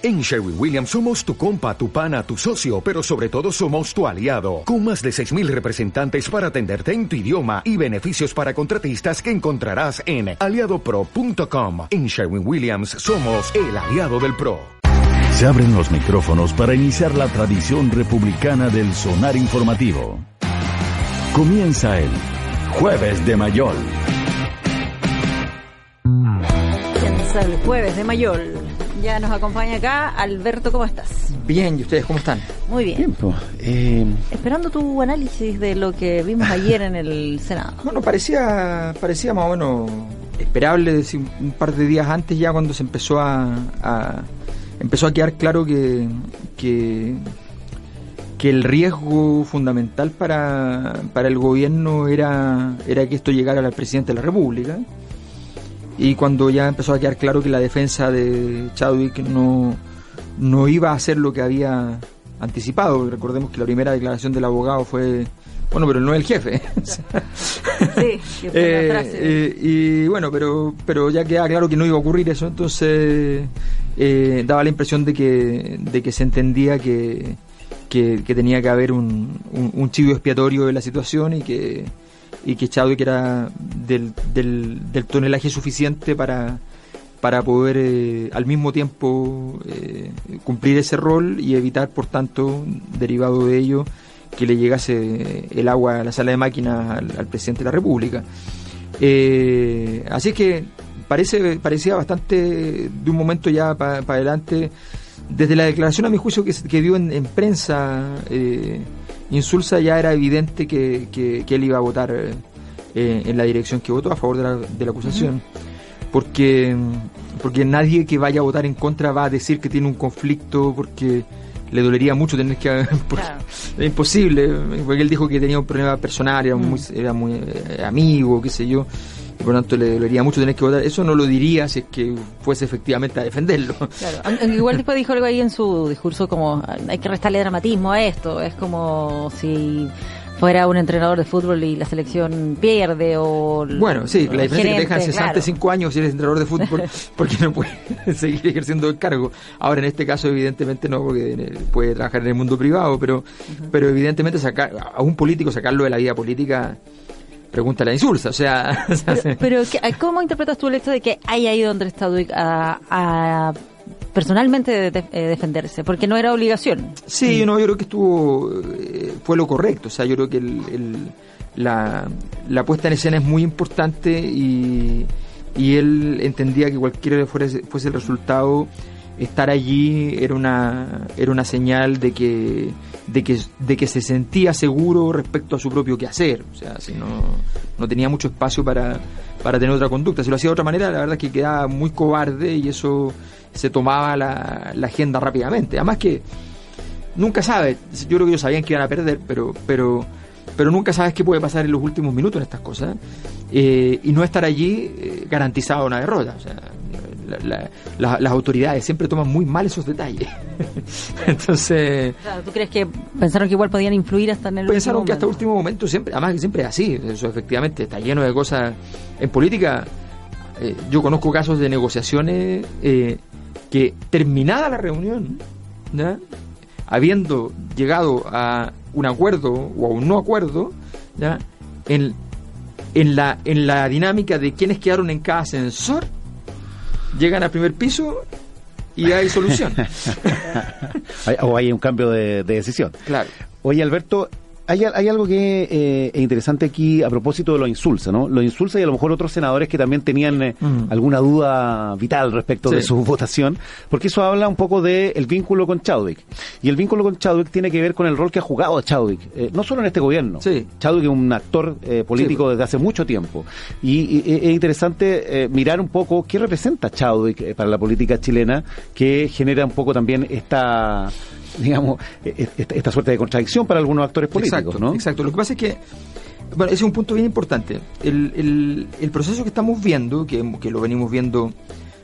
En Sherwin Williams somos tu compa, tu pana, tu socio, pero sobre todo somos tu aliado, con más de 6.000 representantes para atenderte en tu idioma y beneficios para contratistas que encontrarás en aliadopro.com. En Sherwin Williams somos el aliado del PRO. Se abren los micrófonos para iniciar la tradición republicana del sonar informativo. Comienza el Jueves de Mayol. Comienza el Jueves de Mayol. Ya nos acompaña acá Alberto, ¿cómo estás? Bien, ¿y ustedes cómo están? Muy bien. Tiempo. Eh, Esperando tu análisis de lo que vimos ayer en el Senado. bueno, parecía, parecía más o menos esperable decir, un par de días antes ya cuando se empezó a, a- empezó a quedar claro que, que que el riesgo fundamental para, para el gobierno era, era que esto llegara al presidente de la República. Y cuando ya empezó a quedar claro que la defensa de Chadwick no, no iba a hacer lo que había anticipado, recordemos que la primera declaración del abogado fue, bueno, pero no el jefe. Sí, que fue la Eh, frase. eh, y bueno, pero, pero ya queda claro que no iba a ocurrir eso, entonces eh, daba la impresión de que, de que se entendía que, que, que tenía que haber un, un, un chivo expiatorio de la situación y que, y que Chadwick era del, del, del tonelaje suficiente para, para poder eh, al mismo tiempo eh, cumplir ese rol y evitar, por tanto, derivado de ello, que le llegase el agua a la sala de máquinas al, presidente de la República. Eh, así que parece parecía bastante de un momento ya para adelante, desde la declaración a mi juicio que, que dio en, en prensa insulsa ya era evidente que, que- que él iba a votar eh, en la dirección que votó a favor de la, de la acusación porque porque nadie que vaya a votar en contra va a decir que tiene un conflicto porque le dolería mucho tener que Claro. es imposible porque él dijo que tenía un problema personal era muy era muy eh, amigo qué sé yo por lo tanto le dolería mucho tener que votar eso no lo diría si es que fuese efectivamente a defenderlo Claro. Aunque Igual después dijo algo ahí en su discurso como hay que restarle dramatismo a esto. Es como si fuera un entrenador de fútbol y la selección pierde o... Bueno, sí, o la diferencia es que te gerente, dejan cesante claro. cinco años si eres entrenador de fútbol porque no puedes seguir ejerciendo el cargo. Ahora, en este caso, evidentemente no, porque puede trabajar en el mundo privado, pero, pero evidentemente sacar a un político, sacarlo de la vida política, pregúntale a Insulsa. O sea, Pero, pero ¿qué- ¿cómo interpretas tú el hecho de que haya ido Andrés Chadwick a, a personalmente de- de- eh, defenderse? Porque no era obligación. Sí, no, yo creo que estuvo eh, fue lo correcto. O sea, yo creo que el, el- la, la puesta en escena es muy importante y, y él entendía que cualquiera fuese, fuese el resultado, estar allí era una era una señal de que de que de que se sentía seguro respecto a su propio quehacer. O sea, si no no tenía mucho espacio para para tener otra conducta. Si lo hacía de otra manera, la verdad es que quedaba muy cobarde y eso se tomaba la, la agenda rápidamente. Además que nunca sabes. Yo creo que ellos sabían que iban a perder, pero, pero, pero nunca sabes qué puede pasar en los últimos minutos en estas cosas. Eh, y no estar allí eh, garantizado una derrota. La- la- la- las autoridades siempre toman muy mal esos detalles. Entonces, Claro, ¿Tú crees que pensaron que igual podían influir hasta en el pensaron que hasta último último momento siempre, además que siempre es así, eso efectivamente está lleno de cosas en política. eh, yo conozco casos de negociaciones eh, que terminada la reunión, habiendo llegado a un acuerdo o a un no acuerdo, ¿ya? En, en la en la dinámica de quienes quedaron en cada ascensor, llegan al primer piso y hay solución. O hay un cambio de, de decisión. claro. Oye, Alberto, hay, hay algo que eh, es interesante aquí a propósito de lo insulsa, ¿no? Lo insulsa y a lo mejor otros senadores que también tenían eh, Mm. alguna duda vital respecto de su votación, porque eso habla un poco del el vínculo con Chadwick. Y el vínculo con Chadwick tiene que ver con el rol que ha jugado Chadwick, eh, no solo en este gobierno. Sí. Chadwick es un actor eh, político Sí. desde hace mucho tiempo. Y, es interesante eh, mirar un poco qué representa Chadwick para la política chilena, que genera un poco también esta digamos, eh, esta, esta suerte de contradicción para algunos actores políticos, exacto, ¿no? Exacto. Lo que pasa es que, bueno, ese es un punto bien importante. El, el- el proceso que estamos viendo, que, que lo venimos viendo,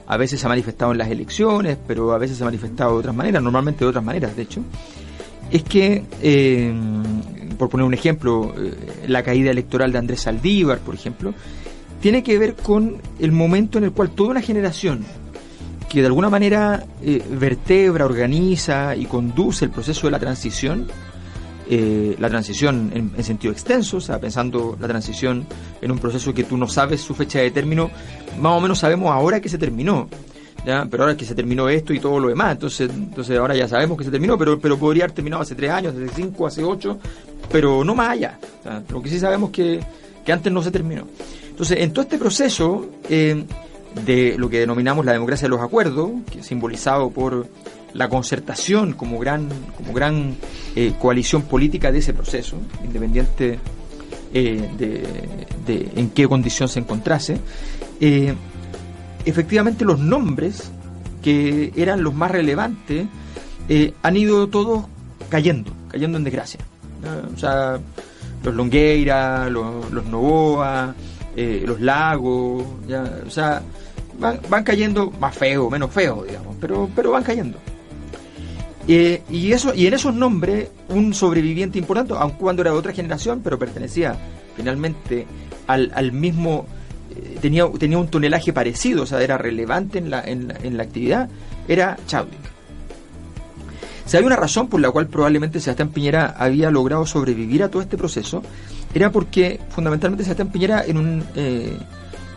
a veces se ha manifestado en las elecciones, pero a veces se ha manifestado de otras maneras, normalmente de otras maneras, de hecho, es que, eh, por poner un ejemplo, eh, la caída electoral de Andrés Saldívar, por ejemplo, tiene que ver con el momento en el cual toda una generación que de alguna manera eh, vertebra, organiza y conduce el proceso de la transición, eh, la transición en, sentido extenso, o sea, pensando la transición en un proceso que tú no sabes su fecha de término, más o menos sabemos ahora que se terminó. ¿Ya? pero ahora que se terminó esto y todo lo demás, entonces, entonces ahora ya sabemos que se terminó, pero, pero podría haber terminado hace tres años, hace cinco, hace ocho, pero no más allá. lo que sí sabemos que, que antes no se terminó. Entonces, en todo este proceso eh, de lo que denominamos la democracia de los acuerdos, que es simbolizado por la concertación como gran, como gran eh, coalición política de ese proceso, independiente eh, de, en qué condición se encontrase, efectivamente los nombres que eran los más relevantes han ido todos cayendo, cayendo en desgracia. O sea, los Longueira, los, los Novoa, eh, los lagos, o sea, van, van cayendo más feo, menos feo, digamos, pero, pero van cayendo. Eh, y, eso, y en esos nombres, un sobreviviente importante, aun cuando era de otra generación, pero pertenecía finalmente al, al mismo, eh, tenía, tenía un tonelaje parecido, o sea, era relevante en la, en la, en la actividad, era Chadwick. Si hay una razón por la cual probablemente Sebastián Piñera había logrado sobrevivir a todo este proceso, era porque fundamentalmente Sebastián Piñera en un, eh,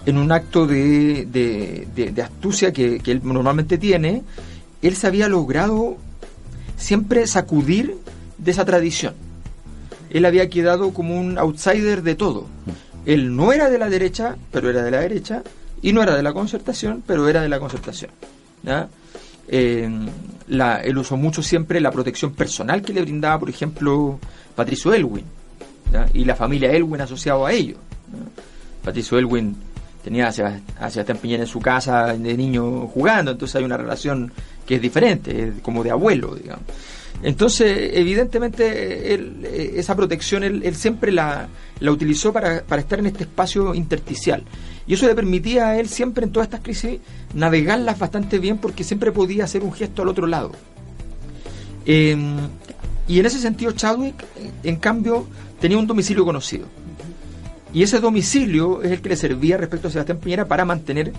en un acto de, de, astucia que, él normalmente tiene, él se había logrado siempre sacudir de esa tradición. Él había quedado como un outsider de todo. Él no era de la derecha, pero era de la derecha, y no era de la concertación, pero era de la concertación. Eh, la, él usó mucho siempre la protección personal que le brindaba, por ejemplo, Patricio Elwin y la familia Elwin asociado a ello. Patricio Elwin tenía a Sebastián Piñera en su casa de niño jugando, entonces hay una relación que es diferente, como de abuelo, digamos. Entonces, evidentemente, eh, esa protección él, siempre la, la utilizó para, para, estar en este espacio intersticial. Y eso le permitía a él siempre en todas estas crisis navegarlas bastante bien porque siempre podía hacer un gesto al otro lado. Em, y en ese sentido, Chadwick, en cambio, tenía un domicilio conocido. Y ese domicilio es el que le servía respecto a Sebastián Piñera para mantener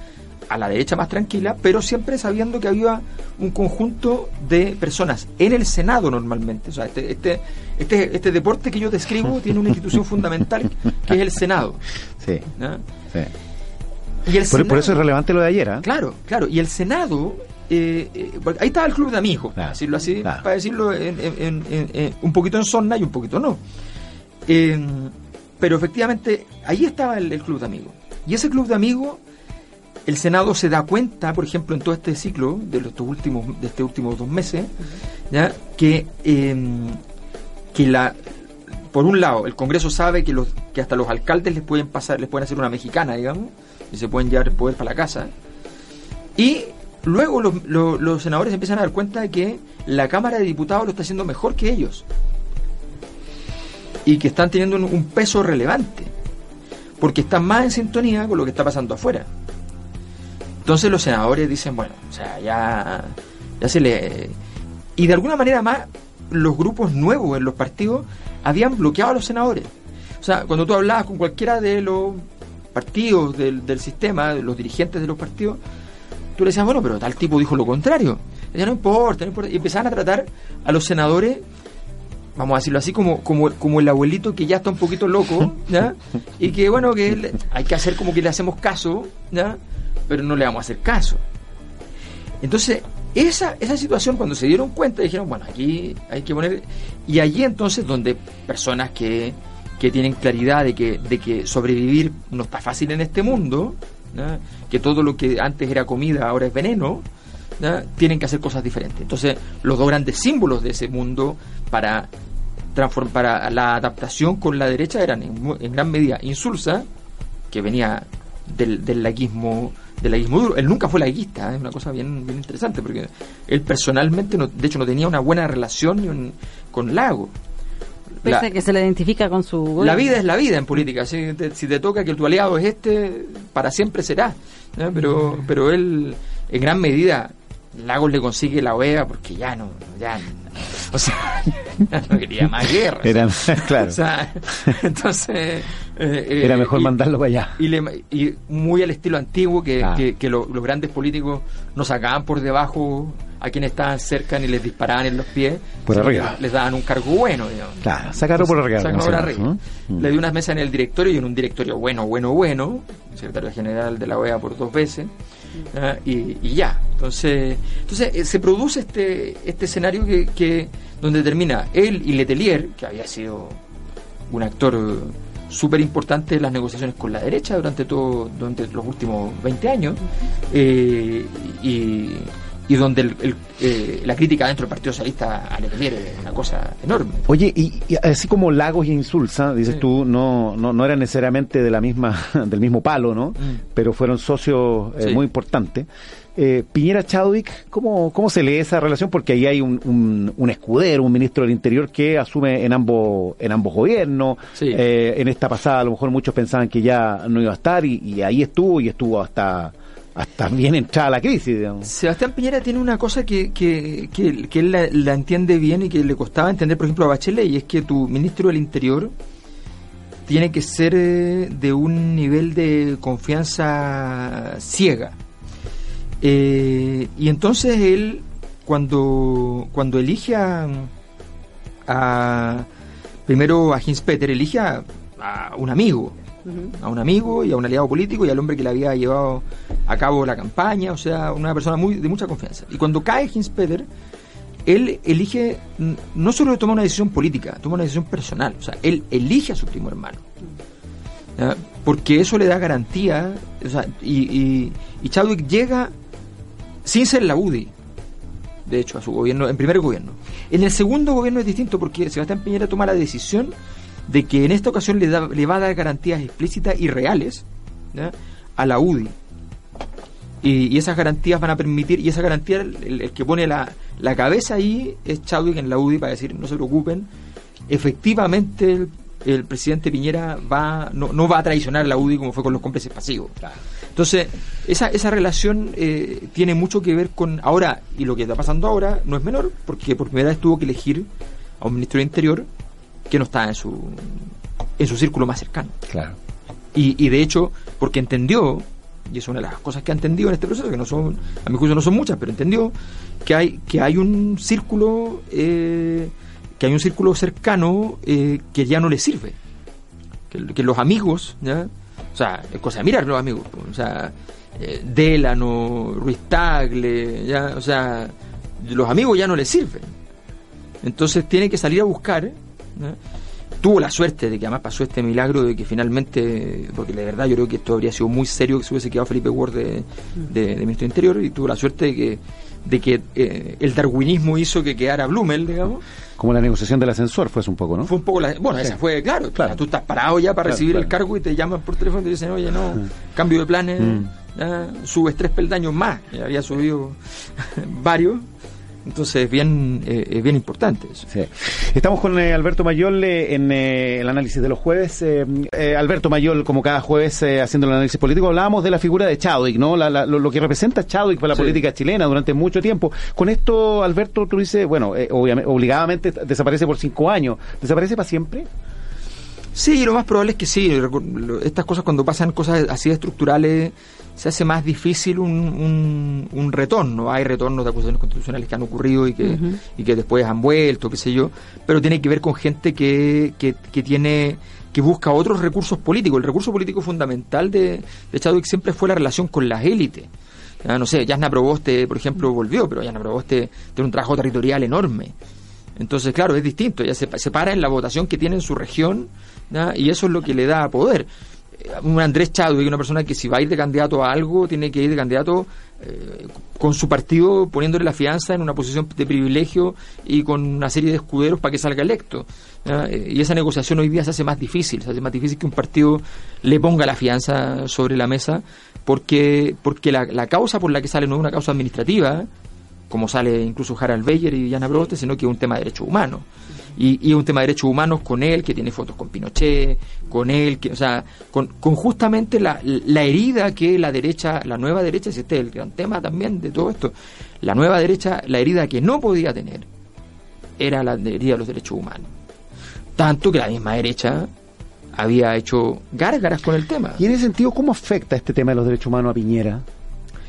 a la derecha más tranquila, pero siempre sabiendo que había un conjunto de personas en el Senado normalmente. O sea, este, este, este, este deporte que yo describo tiene una institución fundamental que es el Senado. Sí. Y el por, eso es relevante lo de ayer. ¿ah? Claro, claro. Y el Senado, eh, eh, ahí estaba el club de amigos, para decirlo así, para decirlo en, un poquito en zona y un poquito no. pero efectivamente, ahí estaba el, el club de amigos. Y ese club de amigos el Senado se da cuenta, por ejemplo, en todo este ciclo de estos últimos, de estos últimos dos meses, ¿ya? que em, que la por un lado el Congreso sabe que los que hasta los alcaldes les pueden pasar, les pueden hacer una mexicana, digamos, y se pueden llevar el poder para la casa. Y luego los, senadores empiezan a dar cuenta de que la Cámara de Diputados lo está haciendo mejor que ellos. Y que están teniendo un peso relevante. Porque están más en sintonía con lo que está pasando afuera. Entonces los senadores dicen, bueno, o sea, ya, ya se le... Y de alguna manera más, los grupos nuevos en los partidos habían bloqueado a los senadores. O sea, cuando tú hablabas con cualquiera de los partidos del, del sistema, los dirigentes de los partidos, tú le decías, bueno, pero tal tipo dijo lo contrario. Ya no importa, no importa. Y empezaban a tratar a los senadores, vamos a decirlo así, como, como, como el abuelito que ya está un poquito loco, ¿ya? Y que, bueno, que hay que hacer como que le hacemos caso, ¿ya? pero no le vamos a hacer caso. Entonces, esa, esa situación, cuando se dieron cuenta, dijeron, bueno, aquí hay que poner... Y allí entonces, donde personas que, que tienen claridad de que, de que sobrevivir no está fácil en este mundo, que todo lo que antes era comida ahora es veneno, tienen que hacer cosas diferentes. Entonces, los dos grandes símbolos de ese mundo para, para la adaptación con la derecha eran en, gran medida Insulsa, que venía del, del laguismo del laguismo duro. Él nunca fue laguista, ¿eh? es una cosa bien, bien interesante, porque él personalmente, no, de hecho, no tenía una buena relación con Lago. Pese que se le identifica con su... La vida es la vida en política. Si te, toca que tu aliado es este, para siempre será. Pero, pero él, en gran medida, Lagos le consigue la OEA porque ya no, ya O sea, no quería más guerra. Era, claro. O sea, entonces... eh, Era mejor mandarlo para allá. Y, le, y, muy al estilo antiguo, que, Ah. que, que lo- los grandes políticos no sacaban por debajo a quienes estaban cerca ni les disparaban en los pies. Por arriba. Les daban un cargo bueno, digamos. Claro, sacarlo por arriba. Como por. Mm. Le dio unas mesas en el directorio y en un directorio bueno, bueno, bueno, secretario general de la OEA por dos veces, ah, y, y ya. Entonces, entonces eh, se produce este, este escenario que, que donde termina él y Letelier, que había sido un actor eh, súper importante en las negociaciones con la derecha durante todo durante los últimos 20 años eh, y, y donde el- el, eh, la crítica dentro del Partido Socialista a Letelier es una cosa enorme. Oye, y, y así como Lagos y Insulza, dices Sí. tú, no, no, no eran necesariamente de la misma, del mismo palo, ¿no? Mm. Pero fueron socios eh, Sí. muy importantes. Eh, Piñera Chadwick, ¿cómo, ¿cómo se lee esa relación? Porque ahí hay un, un, un escudero, un ministro del Interior que asume en ambos, en ambos gobiernos. Sí. Eh, en esta pasada a lo mejor muchos pensaban que ya no iba a estar y, y ahí estuvo y estuvo hasta, hasta bien entrada la crisis, digamos. Sebastián Piñera tiene una cosa que, que, que, que él la, entiende bien y que le costaba entender, por ejemplo, a Bachelet, y es que tu ministro del Interior tiene que ser eh, de un nivel de confianza ciega. Eh, y entonces él, cuando, cuando elige a, a- primero a Hins Peter, elige a, a un amigo, a un amigo y a un aliado político y al hombre que le había llevado a cabo la campaña, o sea, una persona muy de mucha confianza. Y cuando cae Hins Peter, él elige, no solo toma una decisión política, toma una decisión personal, o sea, él elige a su primo hermano. Porque eso le da garantía, o sea, y, y, y Chadwick llega sin ser la UDI, de hecho, a su gobierno, en primer gobierno. En el segundo gobierno es distinto porque Sebastián Piñera toma la decisión de que en esta ocasión le, da- le va a dar garantías explícitas y reales ¿ya? a la UDI. Y, y esas garantías van a permitir, y esa garantía, el, el que pone la, la cabeza ahí es Chadwick en la UDI para decir, no se preocupen, efectivamente el, el presidente Piñera va no, no va a traicionar a la UDI como fue con los cómplices pasivos. Entonces, esa, esa relación eh, tiene mucho que ver con ahora, y lo que está pasando ahora no es menor, porque por primera vez tuvo que elegir a un ministro del Interior que no está en su, en su círculo más cercano. Claro. Y, y de hecho, porque entendió, y es una de las cosas que ha entendido en este proceso, que no son, a mi juicio no son muchas, pero entendió que hay, que hay un círculo, eh, que hay un círculo cercano eh, que ya no le sirve. Que, que los amigos, ¿ya? O sea, es cosa de mirar los amigos, o sea, eh, Delano, Ruiz Tagle, ¿ya? O sea, los amigos ya no le sirven. Entonces tiene que salir a buscar. ¿Ya? Tuvo la suerte de que además pasó este milagro de que finalmente, porque de verdad yo creo que esto habría sido muy serio que se hubiese quedado Felipe Ward de, de- de ministro de Interior y tuvo la suerte de que, de que eh, el darwinismo hizo que quedara Blumel, digamos. Como la negociación del ascensor fue un poco, ¿no? Fue un poco la. Bueno, Sí. esa fue, claro, Claro. tú estás parado ya para Claro, recibir el cargo y te llaman por teléfono y te dicen, oye, no, cambio de planes, Mm. subes tres peldaños más. Ya había subido varios. Entonces, es bien, eh, es bien importante eso. Sí. Estamos con eh, Alberto Mayol eh, en eh, el análisis de los jueves. Eh, eh, Alberto Mayol, como cada jueves, haciendo el análisis político, hablábamos de la figura de Chadwick, ¿no? La- la- lo, lo que representa Chadwick para la Sí. política chilena durante mucho tiempo. Con esto, Alberto, tú dices, bueno, eh, obviamente, obligadamente desaparece por cinco años. ¿Desaparece para siempre? Sí, lo más probable es que sí. Estas cosas, cuando pasan cosas así estructurales, se hace más difícil un, un, un retorno. Hay retornos de acusaciones constitucionales que han ocurrido y que, y que después han vuelto, qué sé yo. Pero tiene que ver con gente que, que, que tiene que busca otros recursos políticos. El recurso político fundamental de, de Chadwick siempre fue la relación con las élites. Ya, no sé, Yasna Proboste, por ejemplo, volvió, pero Yasna Proboste tiene un trabajo territorial enorme. Entonces, claro, es distinto. Ella se, se para en la votación que tiene en su región y eso es lo que le da poder. Eh, Un Andrés Chadwick, una persona que si va a ir de candidato a algo, tiene que ir de candidato eh, con su partido poniéndole la fianza en una posición de privilegio y con una serie de escuderos para que salga electo. Eh, Y esa negociación hoy día se hace más difícil, se hace más difícil que un partido le ponga la fianza sobre la mesa porque, porque la, la causa por la que sale no es una causa administrativa, como sale incluso Harald Beyer y Diana Broste, sino que es un tema de derechos humanos. Y, y un tema de derechos humanos con él, que tiene fotos con Pinochet, con él, que, o sea, con, justamente la, la herida que la derecha, la nueva derecha, si este es el gran tema también de todo esto, la nueva derecha, la herida que no podía tener, era la teoría de los derechos humanos. Tanto que la misma derecha había hecho gárgaras con el tema. Y en ese sentido, ¿cómo afecta este tema de los derechos humanos a Piñera?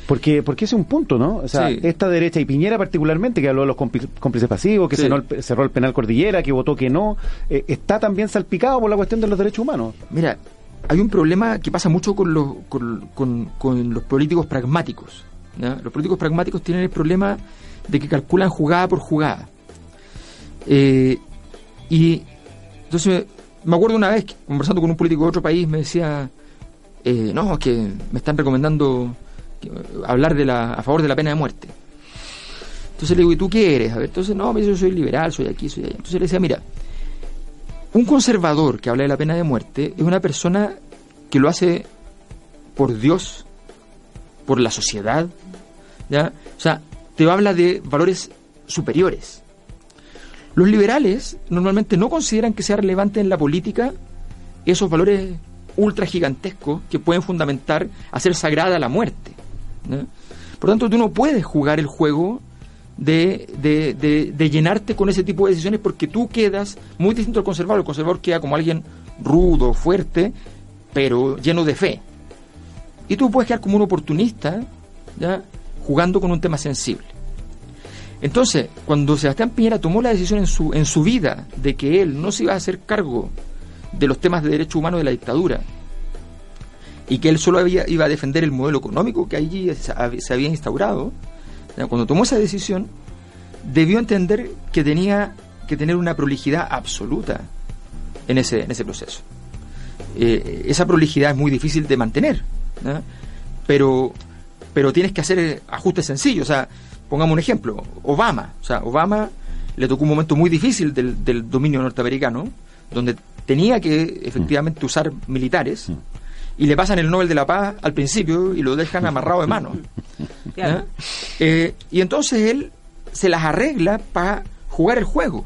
Porque, porque ese es un punto, ¿no? O sea, Sí. esta derecha y Piñera particularmente, que habló de los cómpli- cómplices pasivos, que Sí. cerró, el, cerró el penal Cordillera, que votó que no, eh, está también salpicado por la cuestión de los derechos humanos. Mira, hay un problema que pasa mucho con los, con, con- con los políticos pragmáticos. Los políticos pragmáticos tienen el problema de que calculan jugada por jugada. Eh, y entonces me acuerdo una vez conversando con un político de otro país me decía, eh, no, es que me están recomendando hablar de la, a favor de la pena de muerte. Entonces le digo, ¿y tú qué eres? A ver, entonces no, yo soy liberal, soy aquí, soy allá. Entonces le decía, mira, un conservador que habla de la pena de muerte es una persona que lo hace por Dios, por la sociedad, ¿ya? O sea, te habla de valores superiores. Los liberales normalmente no consideran que sea relevante en la política esos valores ultra gigantescos que pueden fundamentar hacer sagrada la muerte. Por tanto, tú no puedes jugar el juego de, de- de- de llenarte con ese tipo de decisiones porque tú quedas muy distinto al conservador. El conservador queda como alguien rudo, fuerte, pero lleno de fe. Y tú puedes quedar como un oportunista, ¿ya? jugando con un tema sensible. Entonces, cuando Sebastián Piñera tomó la decisión en su, en su vida de que él no se iba a hacer cargo de los temas de derechos humanos de la dictadura y que él solo había, iba a defender el modelo económico que allí se hab- se había instaurado, cuando tomó esa decisión, debió entender que tenía que tener una prolijidad absoluta en ese, en ese proceso. Eh, esa prolijidad es muy difícil de mantener, pero, pero tienes que hacer eh, ajustes sencillos. O sea, pongamos un ejemplo, Obama. O sea, Obama le tocó un momento muy difícil del, del dominio norteamericano, donde tenía que efectivamente usar militares, y le pasan el Nobel de la Paz al principio y lo dejan amarrado de mano. Claro. ¿ya? Eh, y entonces él se las arregla para jugar el juego.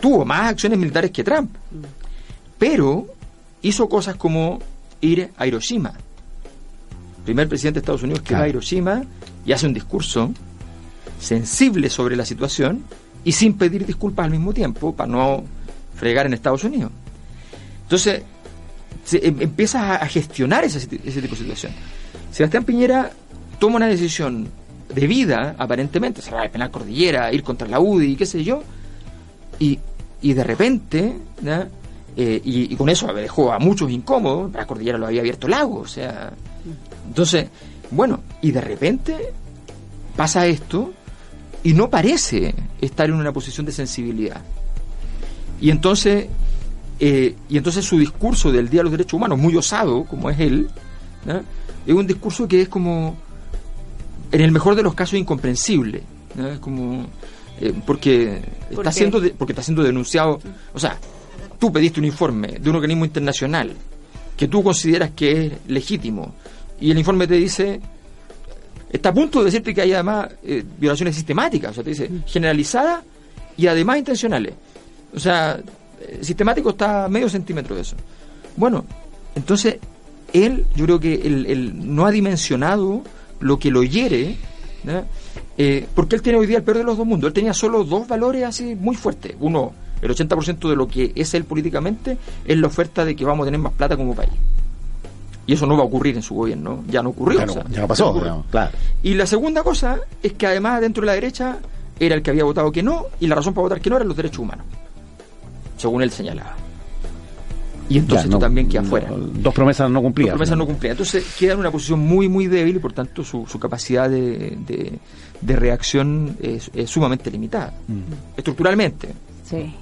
Tuvo más acciones militares que Trump, pero hizo cosas como ir a Hiroshima. Primer presidente de Estados Unidos que va a. Hiroshima y hace un discurso sensible sobre la situación y sin pedir disculpas al mismo tiempo para no fregar en Estados Unidos. Entonces, se, em- empiezas a, a gestionar ese, tipo de situación. Sebastián Piñera toma una decisión de vida, aparentemente, cerrar el penal cordillera, ir contra la UDI, qué sé yo, y, y de repente, ¿ya? Eh, y, y con eso dejó a muchos incómodos, la cordillera lo había abierto lago, o sea, entonces, bueno, y de repente pasa esto y no parece estar en una posición de sensibilidad. Y entonces, eh, y entonces su discurso del Día de los Derechos Humanos, muy osado, como es él, es un discurso que es como, en el mejor de los casos, incomprensible. ¿ya? Es como, eh, porque, ¿Por está qué? siendo de- porque está siendo denunciado. O sea, tú pediste un informe de un organismo internacional que tú consideras que es legítimo y el informe te dice está a punto de decirte que hay además eh, violaciones sistemáticas, o sea, te dice generalizadas y además intencionales. O sea, sistemático está a medio centímetro de eso. Bueno, entonces él, yo creo que él, él no ha dimensionado lo que lo hiere, ¿ya? Eh, porque él tiene hoy día el peor de los dos mundos. Él tenía solo dos valores así muy fuertes. Uno, el 80% de lo que es él políticamente es la oferta de que vamos a tener más plata como país. Y eso no va a ocurrir en su gobierno. Ya no ocurrió. Claro, o sea, ya no pasó, claro. Y la segunda cosa es que además dentro de la derecha era el que había votado que no y la razón para votar que no eran los derechos humanos, según él señalaba. Y entonces Ya, tú no, también quedas no, fuera. Dos promesas no cumplidas. promesas no cumplidas. Entonces queda en una posición muy, muy débil y por tanto su, su capacidad de, de- de reacción es, es sumamente limitada. Mm. Estructuralmente. Sí.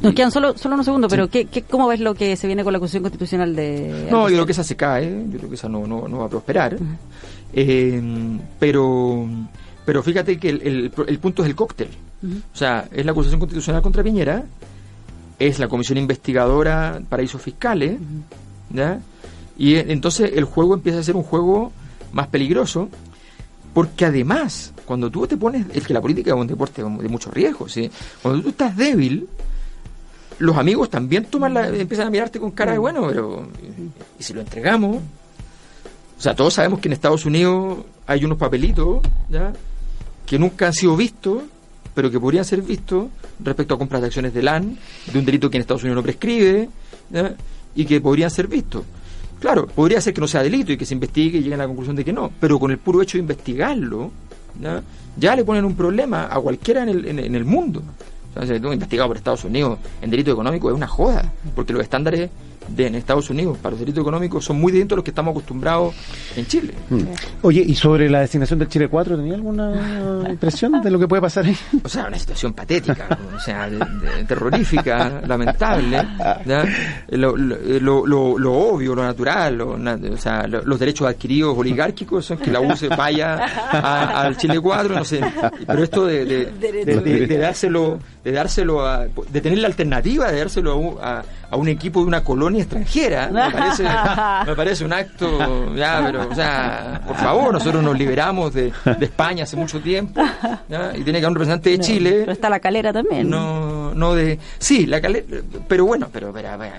Nos quedan solo, solo unos segundos, pero ¿qué, qué, ¿cómo ves lo que se viene con la Constitución Constitucional de... No, yo creo que esa se cae, yo creo que esa no, no, no va a prosperar. Eh, pero, pero fíjate que el, el- el punto es el cóctel. O sea, es la acusación constitucional contra Piñera, es la comisión investigadora paraísos fiscales, ¿ya? Y eh, entonces el juego empieza a ser un juego más peligroso, porque además, cuando tú te pones, es que la política es un deporte de mucho riesgo, ¿sí? Cuando tú estás débil, los amigos también toman la, empiezan a mirarte con cara de bueno, pero ¿y si lo entregamos? O sea, todos sabemos que en Estados Unidos hay unos papelitos, ¿ya? Que nunca han sido vistos, pero que podrían ser vistos respecto a compras de acciones de LAN, de un delito que en Estados Unidos no prescribe, y que podrían ser vistos. Claro, podría ser que no sea delito y que se investigue y lleguen a la conclusión de que no, pero con el puro hecho de investigarlo, ¿ya? le ponen un problema a cualquiera en el, en, el mundo. O si tú investigado por Estados Unidos en delito económico es una joda, porque los estándares de, en Estados Unidos para los delitos económicos son muy distintos a los que estamos acostumbrados en Chile. Mm. Oye, ¿y sobre la designación del Chile 4, tenía alguna impresión de lo que puede pasar ahí? O sea, una situación patética, o sea, de- de- terrorífica, lamentable. ¿ya? Lo, lo, lo- lo obvio, lo natural, lo na- o sea, lo- los derechos adquiridos oligárquicos son que la U se vaya a- al Chile 4, no sé. Pero esto de, de, de- de- de dárselo, de dárselo a, de tener la alternativa de dárselo a a- a un equipo de una colonia extranjera, me parece, me parece un acto, ya, pero, o sea, por favor, nosotros nos liberamos de, de España hace mucho tiempo, ¿ya? y tiene que haber un representante de Chile. Pero está la calera también. No, no de. Sí, la calera. Pero bueno, pero, pero, pero,